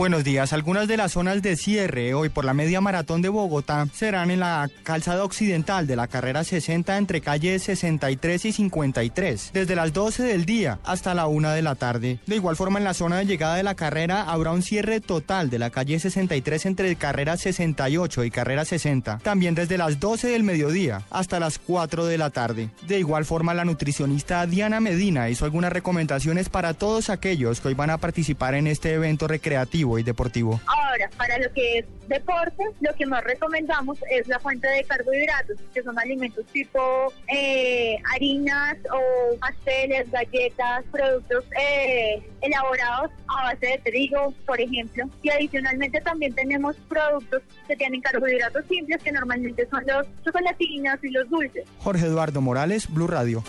Buenos días. Algunas de las zonas de cierre hoy por la media maratón de Bogotá serán en la calzada occidental de la carrera 60 entre calles 63 y 53, desde las 12 del día hasta la 1 de la tarde. De igual forma, en la zona de llegada de la carrera habrá un cierre total de la calle 63 entre carrera 68 y carrera 60, también desde las 12 del mediodía hasta las 4 de la tarde. De igual forma, la nutricionista Diana Medina hizo algunas recomendaciones para todos aquellos que hoy van a participar en este evento recreativo y deportivo. Ahora, para lo que es deporte, lo que más recomendamos es la fuente de carbohidratos, que son alimentos tipo eh, harinas o pasteles, galletas, productos eh, elaborados a base de trigo, por ejemplo. Y adicionalmente también tenemos productos que tienen carbohidratos simples, que normalmente son los chocolatinas y los dulces. Jorge Eduardo Morales, Blue Radio.